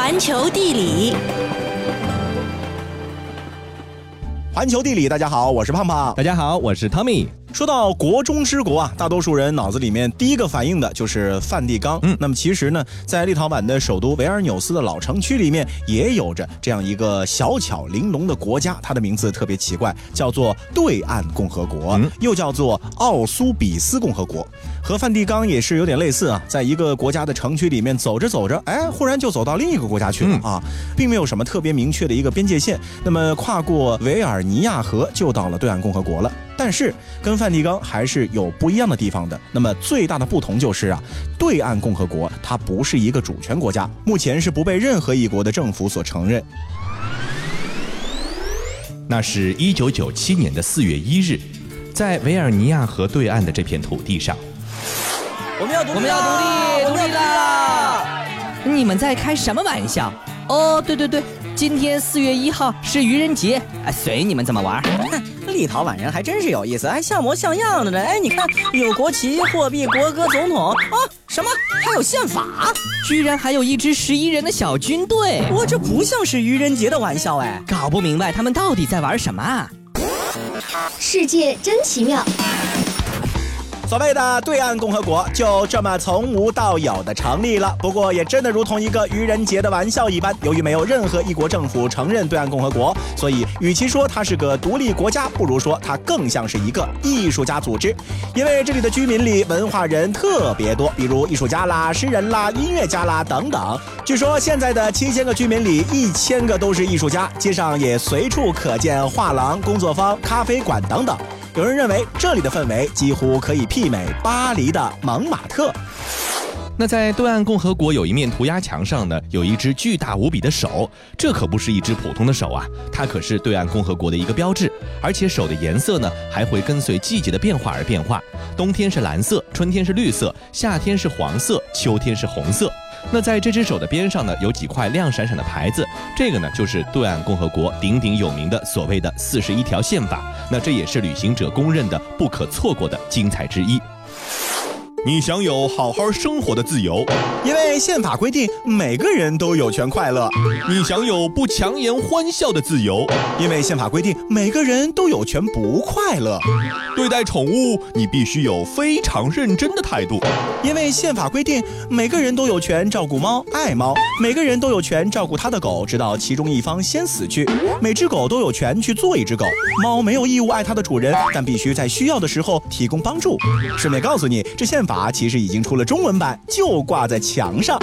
环球地理，环球地理，大家好，我是胖胖。大家好，我是 Tommy。说到国中之国啊，大多数人脑子里面第一个反应的就是梵蒂冈。嗯那么其实呢，在立陶宛的首都维尔纽斯的老城区里面，也有着这样一个小巧玲珑的国家，它的名字特别奇怪，叫做对岸共和国，嗯又叫做奥苏比斯共和国。和梵蒂冈也是有点类似啊，在一个国家的城区里面走着走着，哎，忽然就走到另一个国家去了、嗯啊，并没有什么特别明确的一个边界线。那么跨过维尔尼亚河就到了对岸共和国了。但是跟梵蒂冈还是有不一样的地方的。那么最大的不同就是啊，对岸共和国它不是一个主权国家，目前是不被任何一国的政府所承认。那是一九九七年的四月一日，在维尔尼亚河对岸的这片土地上，我们要独立，我们要独立，独立啦！你们在开什么玩笑？哦，对对对，今天四月一号是愚人节，哎，随你们怎么玩。立陶宛人还真是有意思，还像模像样的呢。哎，你看，有国旗、货币、国歌、总统啊，什么还有宪法？居然还有一支十一人的小军队，我这不像是愚人节的玩笑哎。搞不明白他们到底在玩什么啊？世界真奇妙。所谓的对岸共和国就这么从无到有的成立了。不过也真的如同一个愚人节的玩笑一般，由于没有任何一国政府承认对岸共和国，所以与其说它是个独立国家，不如说它更像是一个艺术家组织。因为这里的居民里文化人特别多，比如艺术家啦、诗人啦、音乐家啦等等。据说现在的七千个居民里，一千个都是艺术家，街上也随处可见画廊、工作坊、咖啡馆等等。有人认为这里的氛围几乎可以媲美巴黎的蒙马特。那在对岸共和国有一面涂鸦墙上呢，有一只巨大无比的手，这可不是一只普通的手啊，它可是对岸共和国的一个标志，而且手的颜色呢还会跟随季节的变化而变化，冬天是蓝色，春天是绿色，夏天是黄色，秋天是红色。那在这只手的边上呢，有几块亮闪闪的牌子，这个呢就是对岸共和国鼎鼎有名的所谓的四十一条宪法。那这也是旅行者公认的不可错过的精彩之一。你享有好好生活的自由，因为宪法规定每个人都有权快乐，你享有不强颜欢笑的自由。因为宪法规定每个人都有权不快乐，对待宠物，你必须有非常认真的态度。因为宪法规定每个人都有权照顾猫、爱猫，每个人都有权照顾他的狗，直到其中一方先死去。每只狗都有权去做一只狗，猫没有义务爱它的主人，但必须在需要的时候提供帮助。顺便告诉你，这宪法其实已经出了中文版，就挂在墙上。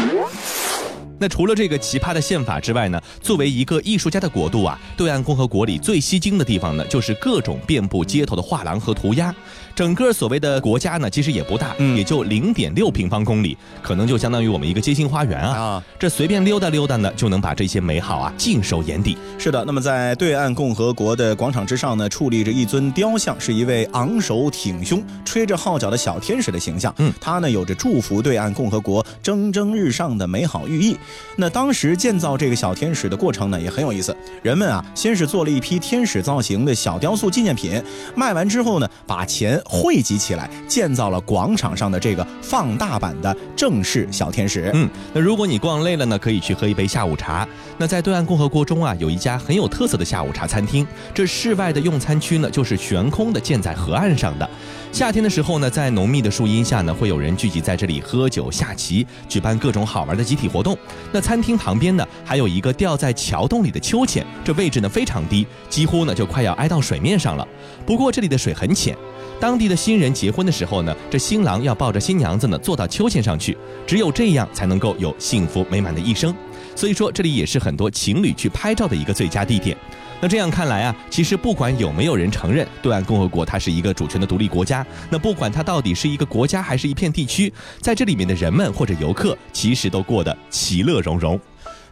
那除了这个奇葩的宪法之外呢，作为一个艺术家的国度啊，对岸共和国里最吸睛的地方呢，就是各种遍布街头的画廊和涂鸦。整个所谓的国家呢，其实也不大，嗯也就零点六平方公里，可能就相当于我们一个街心花园啊。啊这随便溜达溜达呢，就能把这些美好啊尽收眼底。是的，那么在对岸共和国的广场之上呢，矗立着一尊雕像，是一位昂首挺胸、吹着号角的小天使的形象。嗯，它呢有着祝福对岸共和国蒸蒸日上的美好寓意。那当时建造这个小天使的过程呢也很有意思，人们啊先是做了一批天使造型的小雕塑纪念品，卖完之后呢，把钱汇集起来，建造了广场上的这个放大版的正式小天使。嗯，那如果你逛累了呢，可以去喝一杯下午茶。那在对岸共和国中啊，有一家很有特色的下午茶餐厅。这室外的用餐区呢，就是悬空的建在河岸上的。夏天的时候呢，在浓密的树荫下呢，会有人聚集在这里喝酒下棋，举办各种好玩的集体活动。那餐厅旁边呢，还有一个吊在桥洞里的秋千，这位置呢非常低，几乎呢就快要挨到水面上了。不过这里的水很浅。当地的新人结婚的时候呢，这新郎要抱着新娘子呢坐到秋千上去，只有这样才能够有幸福美满的一生。所以说，这里也是很多情侣去拍照的一个最佳地点。那这样看来啊，其实不管有没有人承认对岸共和国它是一个主权的独立国家，那不管它到底是一个国家还是一片地区，在这里面的人们或者游客，其实都过得其乐融融。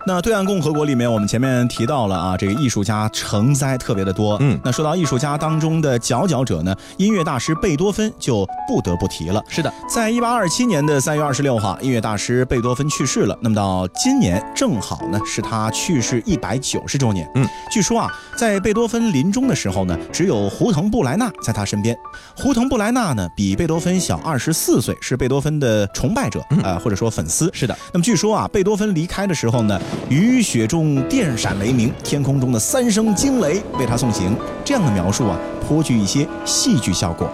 那对岸共和国里面，我们前面提到了啊，这个艺术家成灾特别的多。嗯那说到艺术家当中的佼佼者呢，音乐大师贝多芬就不得不提了。是的，在一八二七年的三月二十六号，音乐大师贝多芬去世了。那么到今年正好呢是他去世一百九十周年。嗯，据说啊，在贝多芬临终的时候呢，只有胡腾布莱纳在他身边。胡腾布莱纳呢比贝多芬小二十四岁，是贝多芬的崇拜者，呃或者说粉丝。是的，那么据说啊，贝多芬离开的时候呢，雨雪中电闪雷鸣，天空中的三声惊雷为他送行。这样的描述啊，颇具一些戏剧效果。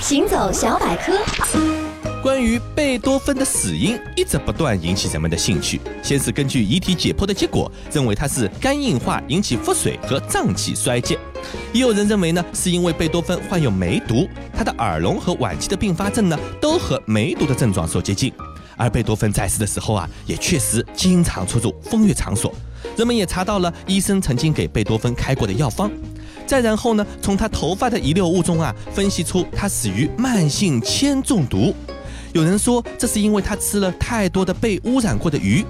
行走小百科，关于贝多芬的死因一直不断引起人们的兴趣。先是根据遗体解剖的结果，认为他是肝硬化引起腹水和脏器衰竭；也有人认为呢，是因为贝多芬患有梅毒，他的耳聋和晚期的并发症呢，都和梅毒的症状所接近。而贝多芬在世的时候啊，也确实经常出入风月场所，人们也查到了医生曾经给贝多芬开过的药方。再然后呢，从他头发的遗留物中啊，分析出他死于慢性铅中毒。有人说这是因为他吃了太多的被污染过的鱼。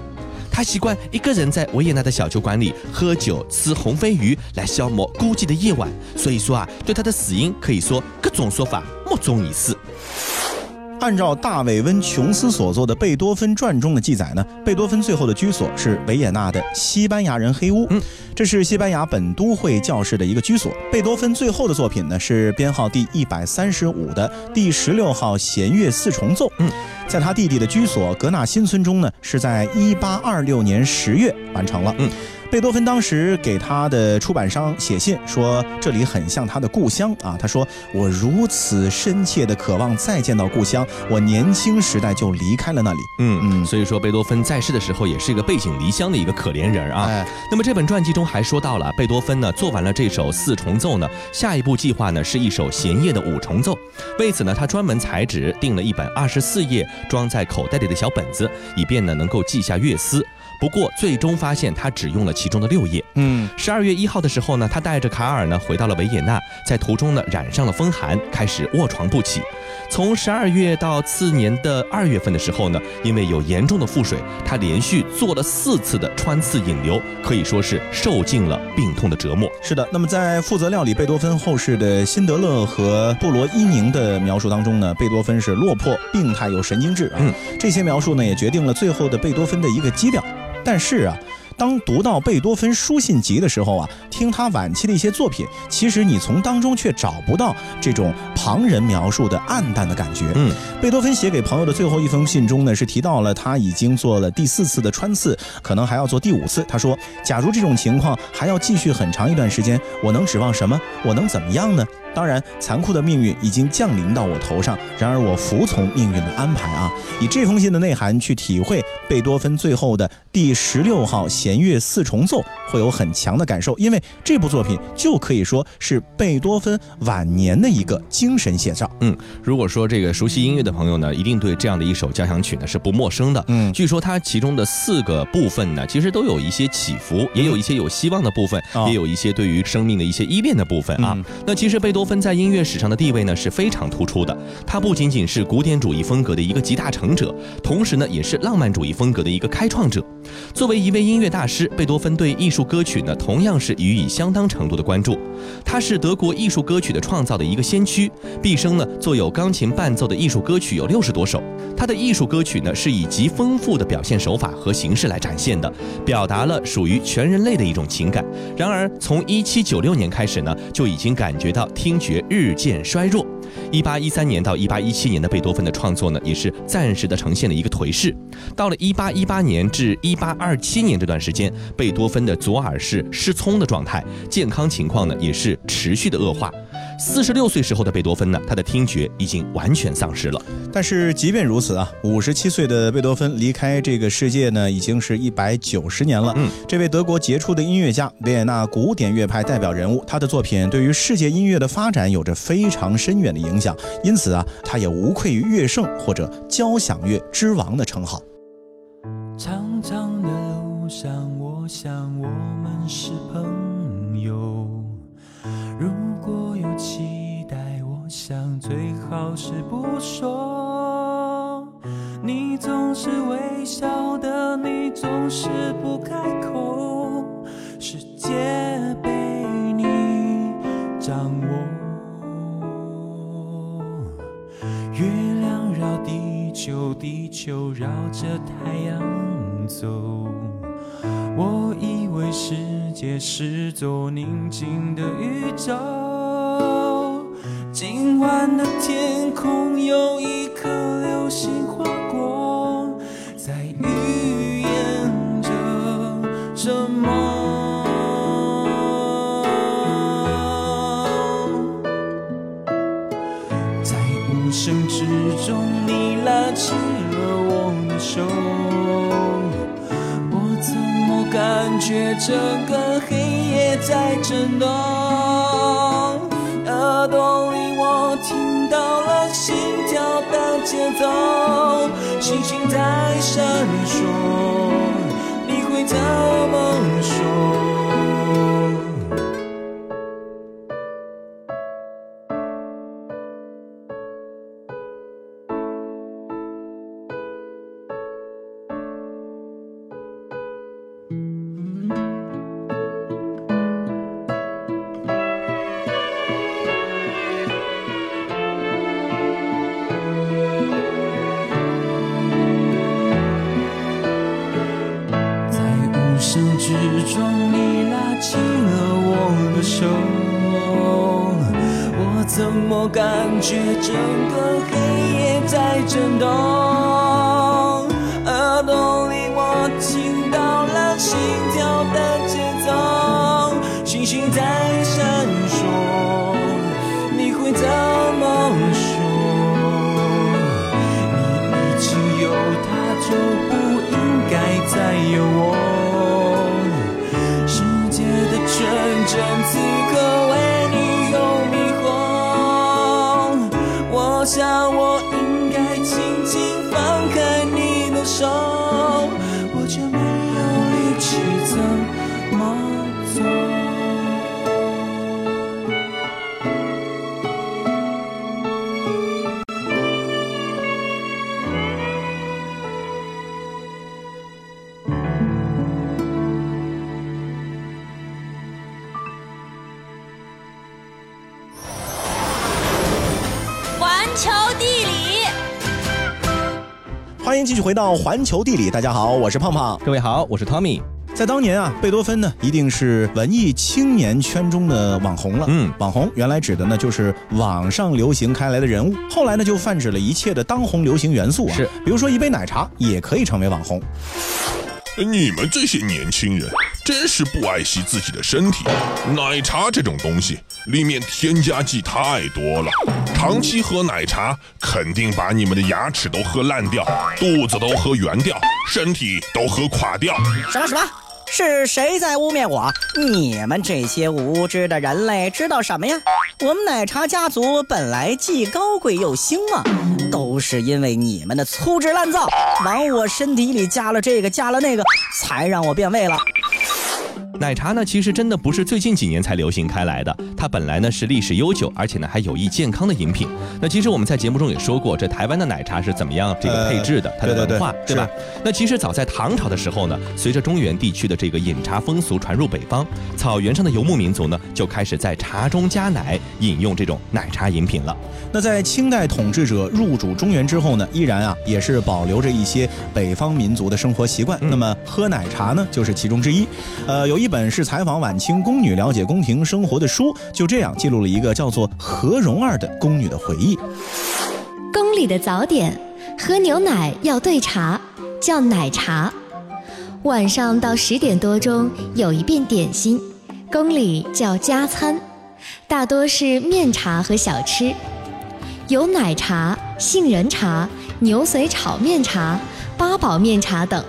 他习惯一个人在维也纳的小酒馆里喝酒、吃红飞鱼来消磨孤寂的夜晚。所以说啊，对他的死因可以说各种说法莫衷一是。按照大卫温琼斯所作的《贝多芬传》中的记载呢，贝多芬最后的居所是维也纳的西班牙人黑屋，嗯，这是西班牙本都会教室的一个居所。贝多芬最后的作品呢是编号第一百三十五的第十六号弦乐四重奏，嗯，在他弟弟的居所格纳新村中呢，是在一八二六年十月完成了，嗯。贝多芬当时给他的出版商写信说，这里很像他的故乡啊。他说：“我如此深切的渴望再见到故乡，我年轻时代就离开了那里。”嗯嗯所以说贝多芬在世的时候也是一个背井离乡的一个可怜人啊。哎，那么这本传记中还说到了，贝多芬呢做完了这首四重奏呢，下一步计划呢是一首弦乐的五重奏。为此呢，他专门裁纸订了一本二十四页装在口袋里的小本子，以便呢能够记下乐思。不过最终发现他只用了其中的六页。嗯，十二月一号的时候呢，他带着卡尔呢回到了维也纳，在途中呢染上了风寒，开始卧床不起。从十二月到次年的二月份的时候呢，因为有严重的腹水，他连续做了四次的穿刺引流，可以说是受尽了病痛的折磨。是的。那么在负责料理贝多芬后事的辛德勒和布罗伊宁的描述当中呢，贝多芬是落魄、病态又神经质啊。嗯这些描述呢，也决定了最后的贝多芬的一个基调。但是啊。当读到贝多芬书信集的时候啊，听他晚期的一些作品，其实你从当中却找不到这种旁人描述的暗淡的感觉。嗯，贝多芬写给朋友的最后一封信中呢，是提到了他已经做了第四次的穿刺，可能还要做第五次。他说：“假如这种情况还要继续很长一段时间，我能指望什么？我能怎么样呢？当然，残酷的命运已经降临到我头上，然而我服从命运的安排啊！以这封信的内涵去体会贝多芬最后的第十六号弦乐四重奏，会有很强的感受，因为这部作品就可以说是贝多芬晚年的一个精神写照。嗯，如果说这个熟悉音乐的朋友呢，一定对这样的一首交响曲呢是不陌生的。嗯据说它其中的四个部分呢，其实都有一些起伏，也有一些有希望的部分，哦也有一些对于生命的一些依恋的部分啊。嗯那其实贝多芬在音乐史上的地位呢是非常突出的，他不仅仅是古典主义风格的一个集大成者，同时呢也是浪漫主义风格的一个开创者。作为一位音乐大师，贝多芬对艺术歌曲呢同样是予以相当程度的关注。他是德国艺术歌曲的创造的一个先驱，毕生呢作有钢琴伴奏的艺术歌曲有六十多首。他的艺术歌曲呢是以极丰富的表现手法和形式来展现的，表达了属于全人类的一种情感。然而，从一七九六年开始呢，就已经感觉到听觉日渐衰弱。一八一三年到一八一七年的贝多芬的创作呢，也是暂时的呈现了一个颓势。到了一八一八年至一八二七年这段时间，贝多芬的左耳是失聪的状态，健康情况呢也是持续的恶化。四十六岁时候的贝多芬呢，他的听觉已经完全丧失了。但是即便如此啊，五十七岁的贝多芬离开这个世界呢，已经是一百九十年了。嗯，这位德国杰出的音乐家，维也纳古典乐派代表人物，他的作品对于世界音乐的发展有着非常深远的影响，因此啊，他也无愧于乐圣或者交响乐之王的称号。说。你总是微笑的，你总是不开口，世界被你掌握。月亮绕地球，地球绕着太阳走。我以为世界是座宁静的宇宙，今晚的天空有一颗流星划过，在预言着什么？在无声之中，你拉起了我的手，我怎么感觉这个黑夜在震动？在感觉整个黑夜在震动？下我回到环球地理，大家好，我是胖胖。各位好，我是 Tommy。在当年啊，贝多芬呢一定是文艺青年圈中的网红了。嗯网红原来指的呢就是网上流行开来的人物，后来呢就泛指了一切的当红流行元素啊。是，比如说一杯奶茶也可以成为网红。你们这些年轻人真是不爱惜自己的身体。奶茶这种东西里面添加剂太多了，长期喝奶茶肯定把你们的牙齿都喝烂掉，肚子都喝圆掉，身体都喝垮掉。什么什么？是谁在污蔑我？你们这些无知的人类知道什么呀？我们奶茶家族本来既高贵又兴旺，都是因为你们的粗制滥造，往我身体里加了这个加了那个，才让我变味了。奶茶呢，其实真的不是最近几年才流行开来的，它本来呢是历史悠久，而且呢还有益健康的饮品。那其实我们在节目中也说过，这台湾的奶茶是怎么样这个配置的，它的对对文化，对吧？那其实早在唐朝的时候呢，随着中原地区的这个饮茶风俗传入北方，草原上的游牧民族呢就开始在茶中加奶，饮用这种奶茶饮品了。那在清代统治者入主中原之后呢，依然啊也是保留着一些北方民族的生活习惯。嗯那么喝奶茶呢，就是其中之一。呃，有一本是采访晚清宫女了解宫廷生活的书，就这样记录了一个叫做何蓉儿的宫女的回忆。宫里的早点，喝牛奶要兑茶，叫奶茶。晚上到十点多钟有一遍点心，宫里叫加餐，大多是面茶和小吃，有奶茶、杏仁茶、牛髓炒面茶、八宝面茶等。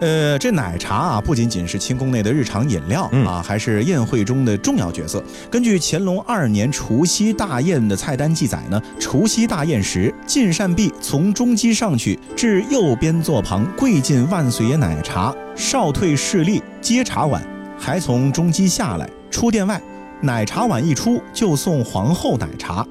呃，这奶茶啊，不仅仅是清宫内的日常饮料、嗯啊，还是宴会中的重要角色。根据乾隆二年除夕大宴的菜单记载呢，除夕大宴时，进膳毕从中机上去，至右边座旁跪进万岁爷奶茶，少退侍立接茶碗，还从中机下来，出殿外，奶茶碗一出就送皇后奶茶。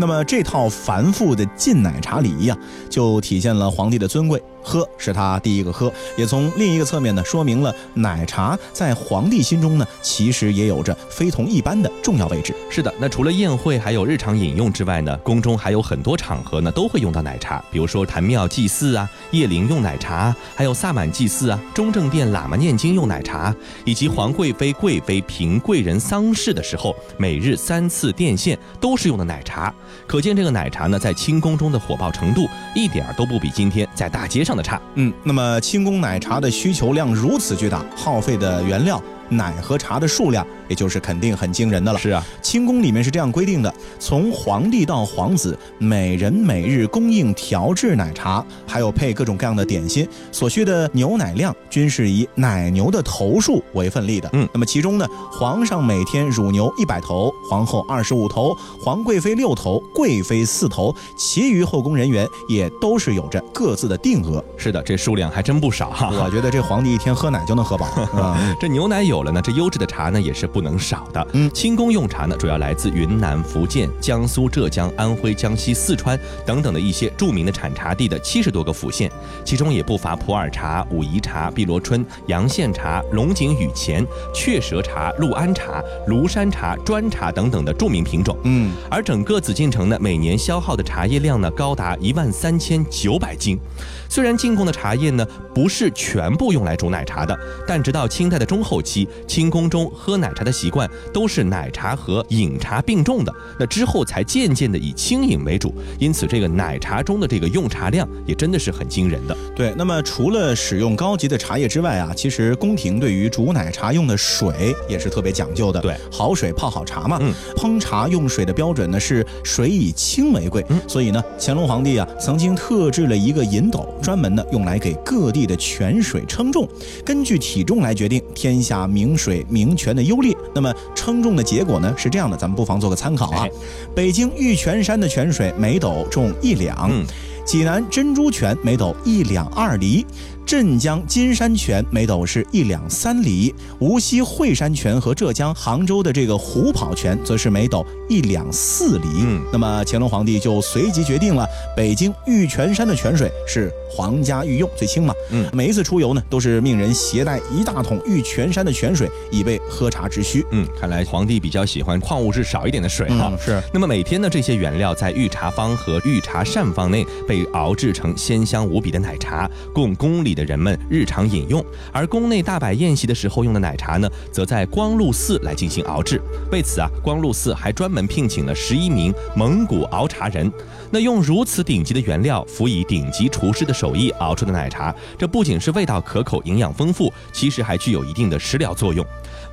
那么这套繁复的进奶茶礼仪啊，就体现了皇帝的尊贵。喝是他第一个喝，也从另一个侧面呢，说明了奶茶在皇帝心中呢，其实也有着非同一般的重要位置。是的，那除了宴会还有日常饮用之外呢，宫中还有很多场合呢都会用到奶茶，比如说坛庙祭祀啊、夜灵用奶茶，还有萨满祭祀啊、中正殿喇嘛念经用奶茶，以及皇贵妃、贵妃嫔贵人丧事的时候，每日三次殿献都是用的奶茶。可见这个奶茶呢，在清宫中的火爆程度一点儿都不比今天在大街上的差。嗯，那么清宫奶茶的需求量如此巨大，耗费的原料。奶和茶的数量也就是肯定很惊人的了。是啊，清宫里面是这样规定的：从皇帝到皇子，每人每日供应调制奶茶，还有配各种各样的点心，所需的牛奶量均是以奶牛的头数为份例的。嗯那么其中呢，皇上每天乳牛一百头，皇后二十五头，皇贵妃六头，贵妃四头，其余后宫人员也都是有着各自的定额。是的，这数量还真不少哈。我觉得这皇帝一天喝奶就能喝饱啊。这牛奶有了呢，这优质的茶呢也是不能少的。嗯清宫用茶呢主要来自云南、福建、江苏、浙江、安徽、江西、四川等等的一些著名的产茶地的七十多个府县，其中也不乏普洱茶、武夷茶、碧螺春、洋县茶、龙井雨前、雀舌茶、六安茶、庐山茶、砖茶等等的著名品种。嗯，而整个紫禁城呢，每年消耗的茶叶量呢，高达一万三千九百斤。虽然进贡的茶叶呢不是全部用来煮奶茶的，但直到清代的中后期，清宫中喝奶茶的习惯都是奶茶和饮茶并重的。那之后才渐渐的以轻饮为主，因此这个奶茶中的这个用茶量也真的是很惊人的。对。那么除了使用高级的茶叶之外啊，其实宫廷对于煮奶茶用的水也是特别讲究的。对好水泡好茶嘛。嗯烹茶用水的标准呢是水以清为贵。嗯所以呢，乾隆皇帝啊曾经特制了一个银斗，专门呢用来给各地的泉水称重，根据体重来决定天下名水名泉的优劣。那么称重的结果呢是这样的，咱们不妨做个参考啊。哎北京玉泉山的泉水每斗重一两。嗯济南珍珠泉每斗一两二厘，镇江金山泉每斗是一两三厘，无锡惠山泉和浙江杭州的这个虎跑泉则是每斗一两四厘。嗯那么乾隆皇帝就随即决定了，北京玉泉山的泉水是皇家御用，最清嘛。嗯每一次出游呢，都是命人携带一大桶玉泉山的泉水，以备喝茶之需。嗯，看来皇帝比较喜欢矿物质少一点的水哈。嗯，是。那么每天呢，这些原料在御茶坊和御茶膳房内被熬制成鲜香无比的奶茶，供宫里的人们日常饮用。而宫内大摆宴席的时候用的奶茶呢，则在光禄寺来进行熬制。为此啊，光禄寺还专门聘请了十一名蒙古熬茶人。那用如此顶级的原料，辅以顶级厨师的手艺熬出的奶茶，这不仅是味道可口、营养丰富，其实还具有一定的食疗作用。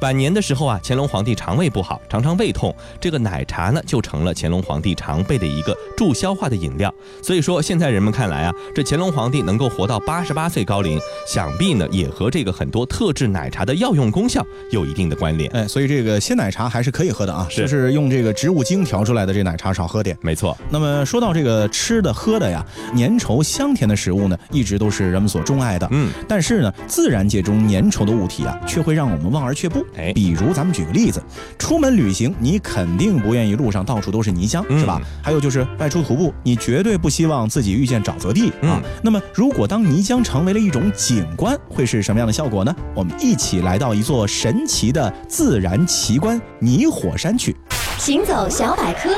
晚年的时候啊，乾隆皇帝肠胃不好，常常胃痛，这个奶茶呢就成了乾隆皇帝常备的一个助消化的饮料。所以说，现在人们看来啊，这乾隆皇帝能够活到八十八岁高龄，想必呢也和这个很多特制奶茶的药用功效有一定的关联。哎，所以这个鲜奶茶还是可以喝的啊，是就是用这个植物精调出来的这奶茶少喝点。没错，那么说到这个吃的喝的呀，粘稠香甜的食物呢，一直都是人们所钟爱的。嗯，但是呢，自然界中粘稠的物体啊，却会让我们望而却步。哎比如咱们举个例子，出门旅行，你肯定不愿意路上到处都是泥浆，嗯是吧？还有就是外出徒步，你绝对不希望自己遇见沼泽地啊。嗯那么，如果当泥浆成为了一种景观，会是什么样的效果呢？我们一起来到一座神奇的自然奇观——泥火山去。行走小百科，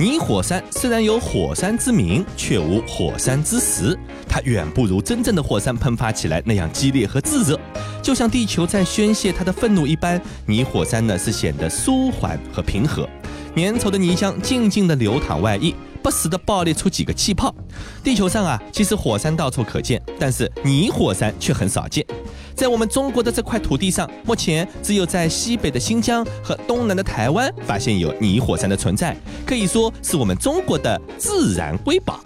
泥火山虽然有火山之名，却无火山之实。它远不如真正的火山喷发起来那样激烈和炙热，就像地球在宣泄它的愤怒一般。泥火山呢是显得舒缓和平和，粘稠的泥浆静静地流淌外溢，不时的爆裂出几个气泡。地球上啊，其实火山到处可见，但是泥火山却很少见。在我们中国的这块土地上，目前只有在西北的新疆和东南的台湾发现有泥火山的存在，可以说是我们中国的自然瑰宝。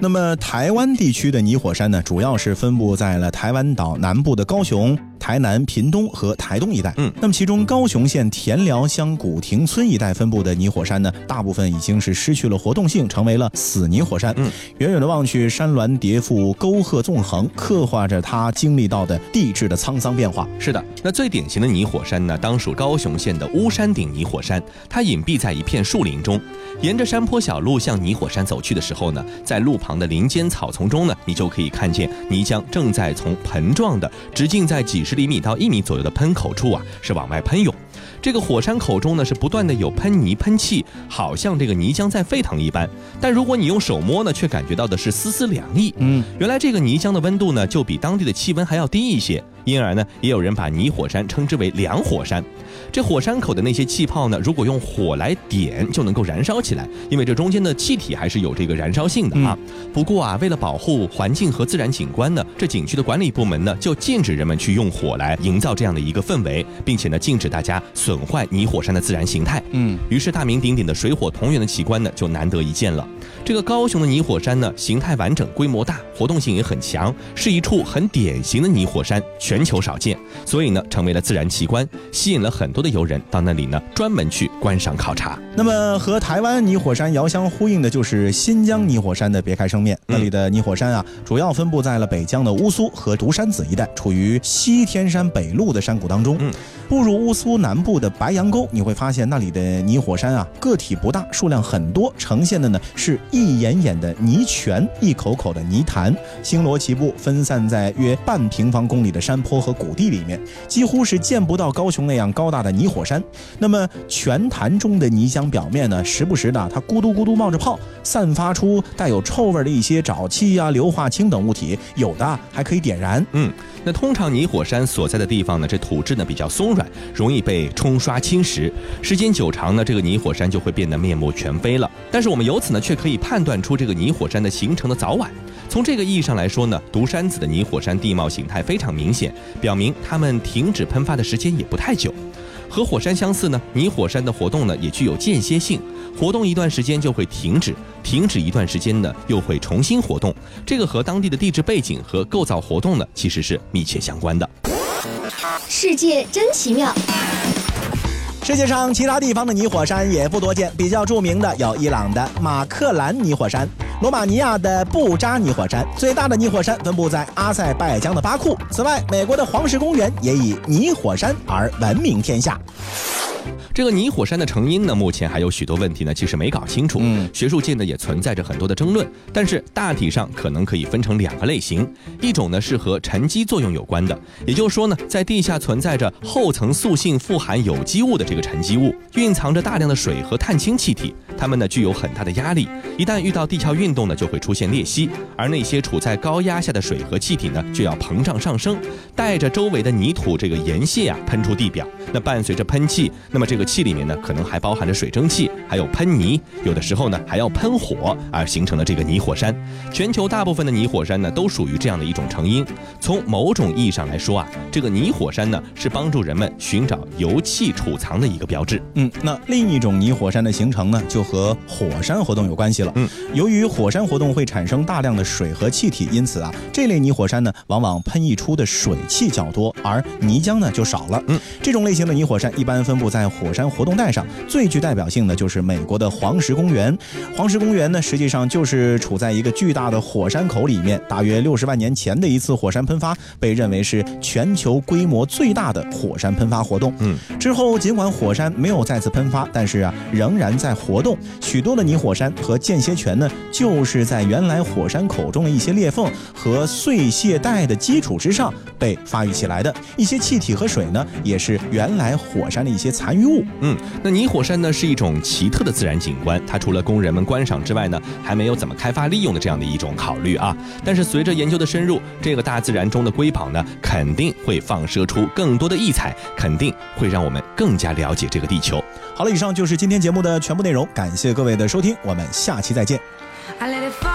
那么，台湾地区的泥火山呢，主要是分布在了台湾岛南部的高雄、台南、屏东和台东一带。嗯那么其中高雄县田寮乡古亭村一带分布的泥火山呢，大部分已经是失去了活动性，成为了死泥火山。嗯，远远的望去，山峦叠覆，沟壑纵横，刻画着它经历到的地质的沧桑变化。是的，那最典型的泥火山呢，当属高雄县的乌山顶泥火山。它隐蔽在一片树林中，沿着山坡小路向泥火山走去的时候呢，在路旁的林间草丛中呢，你就可以看见泥浆正在从盆状的直径在几十厘米到一米左右的喷口处啊，是往外喷涌。这个火山口中呢，是不断的有喷泥喷气，好像这个泥浆在沸腾一般。但如果你用手摸呢，却感觉到的是丝丝凉意。嗯，原来这个泥浆的温度呢，就比当地的气温还要低一些，因而呢，也有人把泥火山称之为凉火山。这火山口的那些气泡呢，如果用火来点，就能够燃烧起来，因为这中间的气体还是有这个燃烧性的啊。不过啊，为了保护环境和自然景观呢，这景区的管理部门呢就禁止人们去用火来营造这样的一个氛围，并且呢禁止大家损坏泥火山的自然形态。嗯，于是大名鼎鼎的水火同源的奇观呢就难得一见了。这个高雄的泥火山呢，形态完整，规模大，活动性也很强，是一处很典型的泥火山，全球少见，所以呢成为了自然奇观，吸引了很多的游人到那里呢专门去观赏考察。那么和台湾泥火山遥相呼应的就是新疆泥火山的别开生面。那里的泥火山啊，主要分布在了北疆的乌苏和独山子一带，处于西天山北麓的山谷当中。嗯，步入乌苏南部的白杨沟，你会发现那里的泥火山啊，个体不大，数量很多，呈现的呢是一眼眼的泥泉，一口口的泥潭，星罗棋布，分散在约半平方公里的山坡和谷地里面，几乎是见不到高雄那样高大的泥火山。那么泉潭中的泥浆表面呢，时不时的它咕嘟咕嘟冒着泡，散发出带有臭味的一些沼气啊、硫化氢等物体，有的还可以点燃。嗯，那通常泥火山所在的地方呢，这土质呢比较松软，容易被冲刷侵蚀，时间久长呢，这个泥火山就会变得面目全非了。但是我们由此呢，却可以判断出这个泥火山的形成的早晚。从这个意义上来说呢，独山子的泥火山地貌形态非常明显，表明它们停止喷发的时间也不太久。和火山相似呢，泥火山的活动呢也具有间歇性，活动一段时间就会停止，停止一段时间呢又会重新活动。这个和当地的地质背景和构造活动呢其实是密切相关的。世界真奇妙。世界上其他地方的泥火山也不多见，比较著名的有伊朗的马克兰泥火山、罗马尼亚的布扎泥火山，最大的泥火山分布在阿塞拜疆的巴库。此外，美国的黄石公园也以泥火山而闻名天下。这个泥火山的成因呢，目前还有许多问题呢，其实没搞清楚。嗯。学术界呢也存在着很多的争论，但是大体上可能可以分成两个类型，一种呢是和沉积作用有关的，也就是说呢，在地下存在着厚层塑性富含有机物的这个沉积物，蕴藏着大量的水和碳氢气体，它们呢具有很大的压力，一旦遇到地壳运动呢，就会出现裂隙，而那些处在高压下的水和气体呢，就要膨胀上升，带着周围的泥土这个盐屑啊喷出地表。那伴随着喷气，那么这个气里面呢，可能还包含着水蒸气，还有喷泥，有的时候呢还要喷火，而形成了这个泥火山。全球大部分的泥火山呢，都属于这样的一种成因。从某种意义上来说啊，这个泥火山呢，是帮助人们寻找油气储藏的一个标志。嗯，那另一种泥火山的形成呢，就和火山活动有关系了。嗯，由于火山活动会产生大量的水和气体，因此啊，这类泥火山呢，往往喷溢出的水汽较多，而泥浆呢就少了。嗯，这种类型的泥火山一般分布在火山活动带上，最具代表性的就是美国的黄石公园。黄石公园呢，实际上就是处在一个巨大的火山口里面，大约六十万年前的一次火山喷发，被认为是全球规模最大的火山喷发活动。嗯，之后尽管火山没有再次喷发，但是啊，仍然在活动。许多的泥火山和间歇泉呢，就是在原来火山口中的一些裂缝和碎屑带的基础之上被发育起来的。一些气体和水呢，也是原来火山的一些残余物。嗯，那泥火山呢是一种奇特的自然景观，它除了供人们观赏之外呢，还没有怎么开发利用的这样的一种考虑啊。但是随着研究的深入，这个大自然中的瑰宝呢，肯定会放射出更多的异彩，肯定会让我们更加了解这个地球。好了，以上就是今天节目的全部内容，感谢各位的收听，我们下期再见。I let it fall.